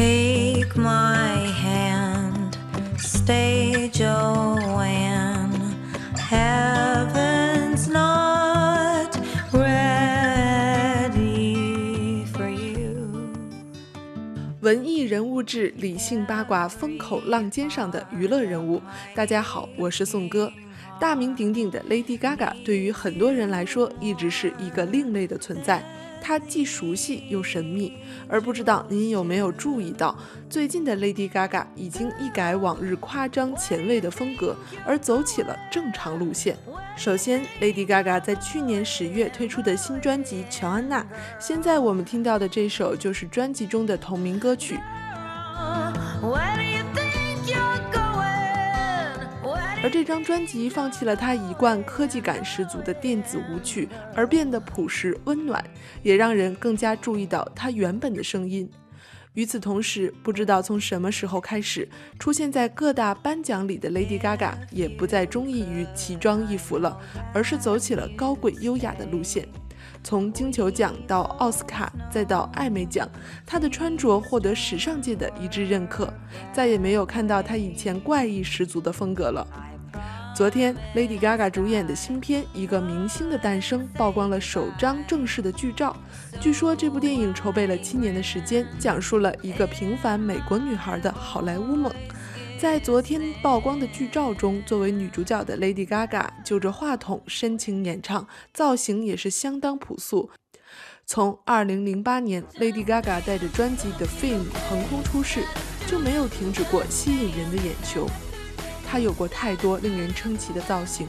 Take my hand, stay Joanne. Heaven's not ready for you. 文艺人物志，理性八卦，风口浪尖上的娱乐人物。大家好，我是宋哥。大名鼎鼎的 Lady Gaga 对于很多人来说，一直是一个另类的存在。她既熟悉又神秘，而不知道您有没有注意到，最近的 Lady Gaga 已经一改往日夸张前卫的风格，而走起了正常路线。首先，Lady Gaga 在去年十月推出的新专辑《乔安娜》，现在我们听到的这首就是专辑中的同名歌曲。而这张专辑放弃了他一贯科技感十足的电子舞曲，而变得朴实温暖，也让人更加注意到他原本的声音。与此同时，不知道从什么时候开始，出现在各大颁奖里的 Lady Gaga 也不再中意于奇装异服了，而是走起了高贵优雅的路线。从金球奖到奥斯卡，再到艾美奖，她的穿着获得时尚界的一致认可，再也没有看到她以前怪异十足的风格了。昨天，Lady Gaga 主演的新片《一个明星的诞生》曝光了首张正式的剧照。据说这部电影筹备了七年的时间，讲述了一个平凡美国女孩的好莱坞梦。在昨天曝光的剧照中，作为女主角的 Lady Gaga 就着话筒深情演唱，造型也是相当朴素。从2008年 Lady Gaga 带着专辑《The Fame》横空出世，就没有停止过吸引人的眼球。她有过太多令人称奇的造型，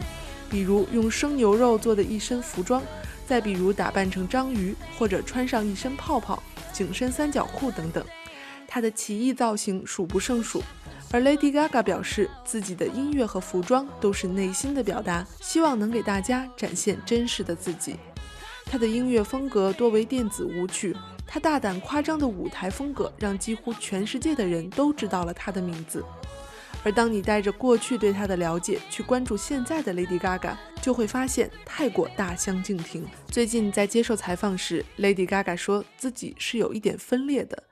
比如用生牛肉做的一身服装，再比如打扮成章鱼，或者穿上一身泡泡、紧身三角裤等等。她的奇异造型数不胜数。而 Lady Gaga 表示，自己的音乐和服装都是内心的表达，希望能给大家展现真实的自己。她的音乐风格多为电子舞曲，她大胆夸张的舞台风格让几乎全世界的人都知道了他的名字。而当你带着过去对她的了解去关注现在的 Lady Gaga，就会发现太过大相径庭。最近在接受采访时，Lady Gaga 说自己是有一点分裂的。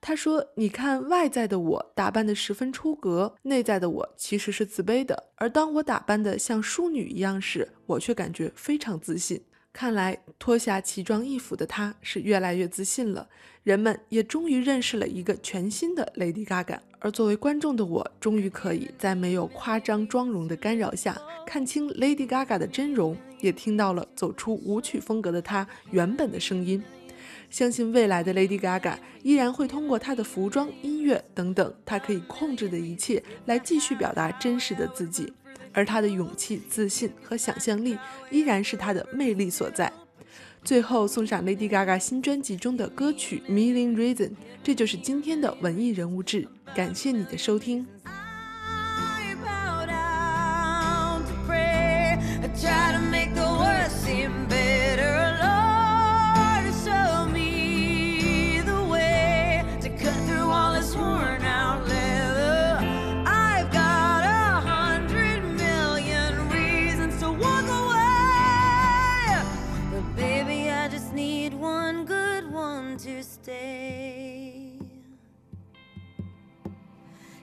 她说：“你看，外在的我打扮得十分出格，内在的我其实是自卑的。而当我打扮得像淑女一样时，我却感觉非常自信。看来脱下奇装异服的她是越来越自信了，人们也终于认识了一个全新的 Lady Gaga。而作为观众的我，终于可以在没有夸张妆容的干扰下，看清 Lady Gaga 的真容，也听到了走出舞曲风格的她原本的声音。”相信未来的 Lady Gaga 依然会通过她的服装、音乐等等，她可以控制的一切来继续表达真实的自己，而他的勇气、自信和想象力依然是他的魅力所在。最后送上 Lady Gaga 新专辑中的歌曲《Million Reason》，这就是今天的文艺人物志。感谢你的收听。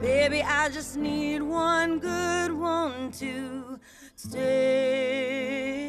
Baby, I just need one good one to stay.